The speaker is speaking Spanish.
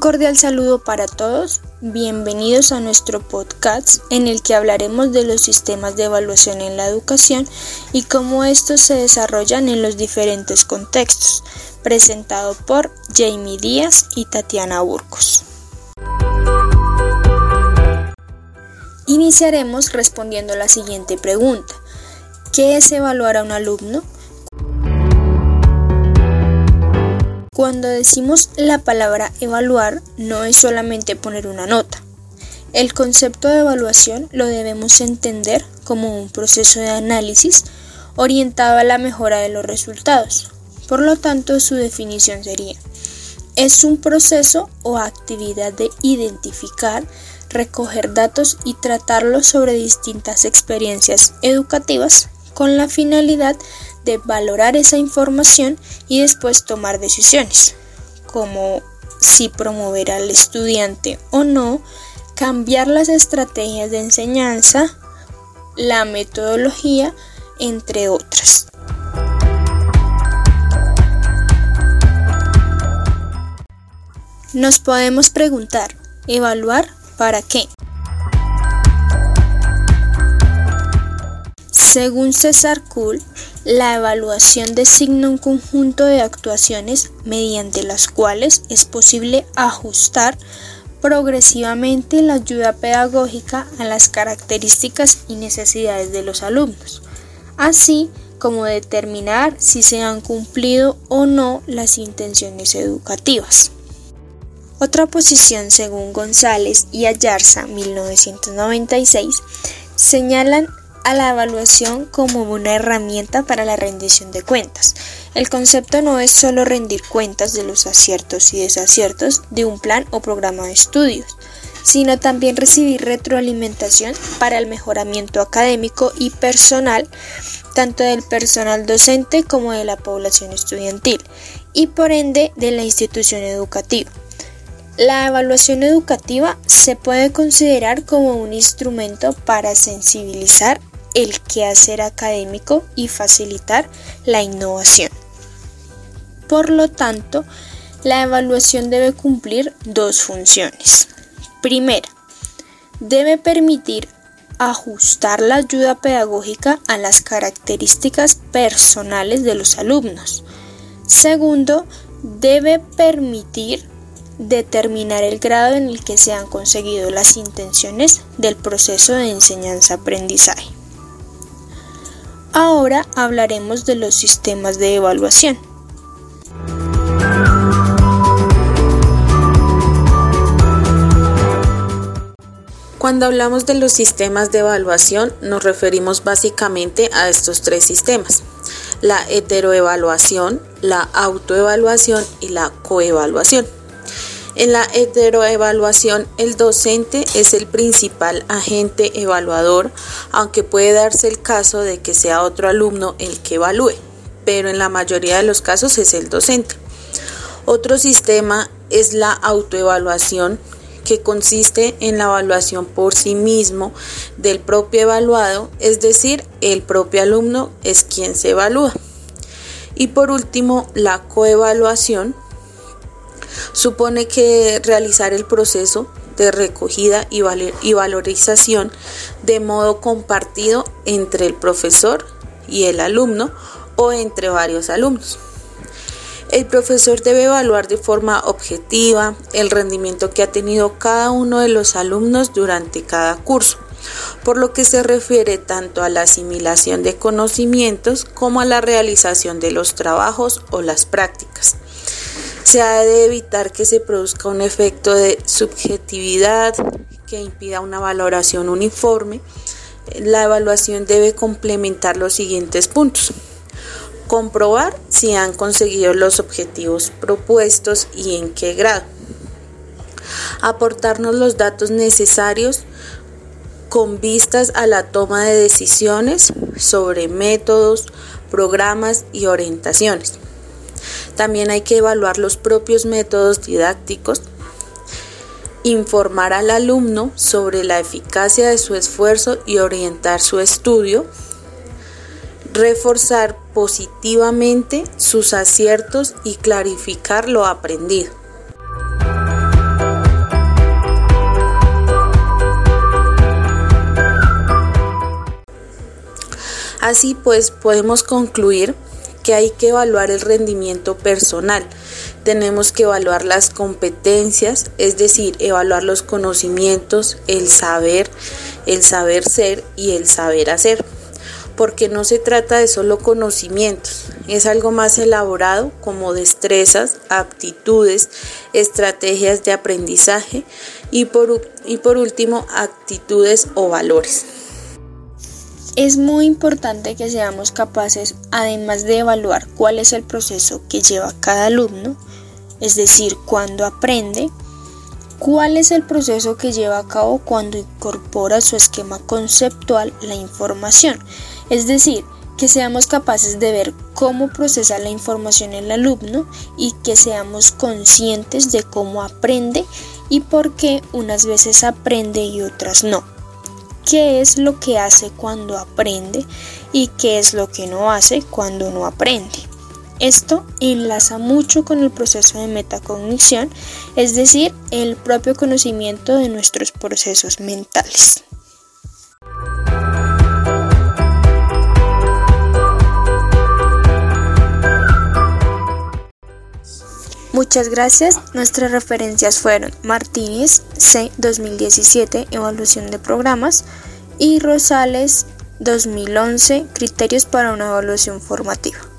cordial saludo para todos. Bienvenidos a nuestro podcast en el que hablaremos de los sistemas de evaluación en la educación y cómo estos se desarrollan en los diferentes contextos, presentado por Jamie Díaz y Tatiana Burgos. Iniciaremos respondiendo la siguiente pregunta. ¿Qué es evaluar a un alumno? Cuando decimos la palabra evaluar, no es solamente poner una nota. El concepto de evaluación lo debemos entender como un proceso de análisis orientado a la mejora de los resultados. Por lo tanto, su definición sería, es un proceso o actividad de identificar, recoger datos y tratarlos sobre distintas experiencias educativas con la finalidad de valorar esa información y después tomar decisiones, como si promover al estudiante o no, cambiar las estrategias de enseñanza, la metodología, entre otras. Nos podemos preguntar, ¿evaluar para qué? Según César Kuhl, la evaluación designa un conjunto de actuaciones mediante las cuales es posible ajustar progresivamente la ayuda pedagógica a las características y necesidades de los alumnos, así como determinar si se han cumplido o no las intenciones educativas. Otra posición, según González y Ayarza, 1996, señalan a la evaluación como una herramienta para la rendición de cuentas. El concepto no es solo rendir cuentas de los aciertos y desaciertos de un plan o programa de estudios, sino también recibir retroalimentación para el mejoramiento académico y personal, tanto del personal docente como de la población estudiantil, y por ende de la institución educativa. La evaluación educativa se puede considerar como un instrumento para sensibilizar el quehacer académico y facilitar la innovación. Por lo tanto, la evaluación debe cumplir dos funciones. Primera, debe permitir ajustar la ayuda pedagógica a las características personales de los alumnos. Segundo, debe permitir determinar el grado en el que se han conseguido las intenciones del proceso de enseñanza-aprendizaje. Ahora hablaremos de los sistemas de evaluación. Cuando hablamos de los sistemas de evaluación nos referimos básicamente a estos tres sistemas, la heteroevaluación, la autoevaluación y la coevaluación. En la heteroevaluación, el docente es el principal agente evaluador, aunque puede darse el caso de que sea otro alumno el que evalúe, pero en la mayoría de los casos es el docente. Otro sistema es la autoevaluación, que consiste en la evaluación por sí mismo del propio evaluado, es decir, el propio alumno es quien se evalúa. Y por último, la coevaluación, supone que realizar el proceso de recogida y, valorización de modo compartido entre el profesor y el alumno o entre varios alumnos. El profesor debe evaluar de forma objetiva el rendimiento que ha tenido cada uno de los alumnos durante cada curso, por lo que se refiere tanto a la asimilación de conocimientos como a la realización de los trabajos o las prácticas. Se ha de evitar que se produzca un efecto de subjetividad que impida una valoración uniforme. La evaluación debe complementar los siguientes puntos. Comprobar si han conseguido los objetivos propuestos y en qué grado. Aportarnos los datos necesarios con vistas a la toma de decisiones sobre métodos, programas y orientaciones. También hay que evaluar los propios métodos didácticos, informar al alumno sobre la eficacia de su esfuerzo y orientar su estudio, reforzar positivamente sus aciertos y clarificar lo aprendido. Así pues, podemos concluir que hay que evaluar el rendimiento personal. Tenemos que evaluar las competencias, es decir, evaluar los conocimientos, el saber, el saber ser y el saber hacer. Porque no se trata de solo conocimientos, es algo más elaborado como destrezas, aptitudes, estrategias de aprendizaje y por, y por último actitudes o valores. Es muy importante que seamos capaces, además de evaluar cuál es el proceso que lleva cada alumno, es decir, cuando aprende, cuál es el proceso que lleva a cabo cuando incorpora su esquema conceptual la información, es decir, que seamos capaces de ver cómo procesa la información el alumno y que seamos conscientes de cómo aprende y por qué unas veces aprende y otras no qué es lo que hace cuando aprende y qué es lo que no hace cuando no aprende. Esto enlaza mucho con el proceso de metacognición, es decir, el propio conocimiento de nuestros procesos mentales. Muchas gracias. Nuestras referencias fueron Martínez C 2017, Evaluación de Programas, y Rosales 2011, Criterios para una evaluación formativa.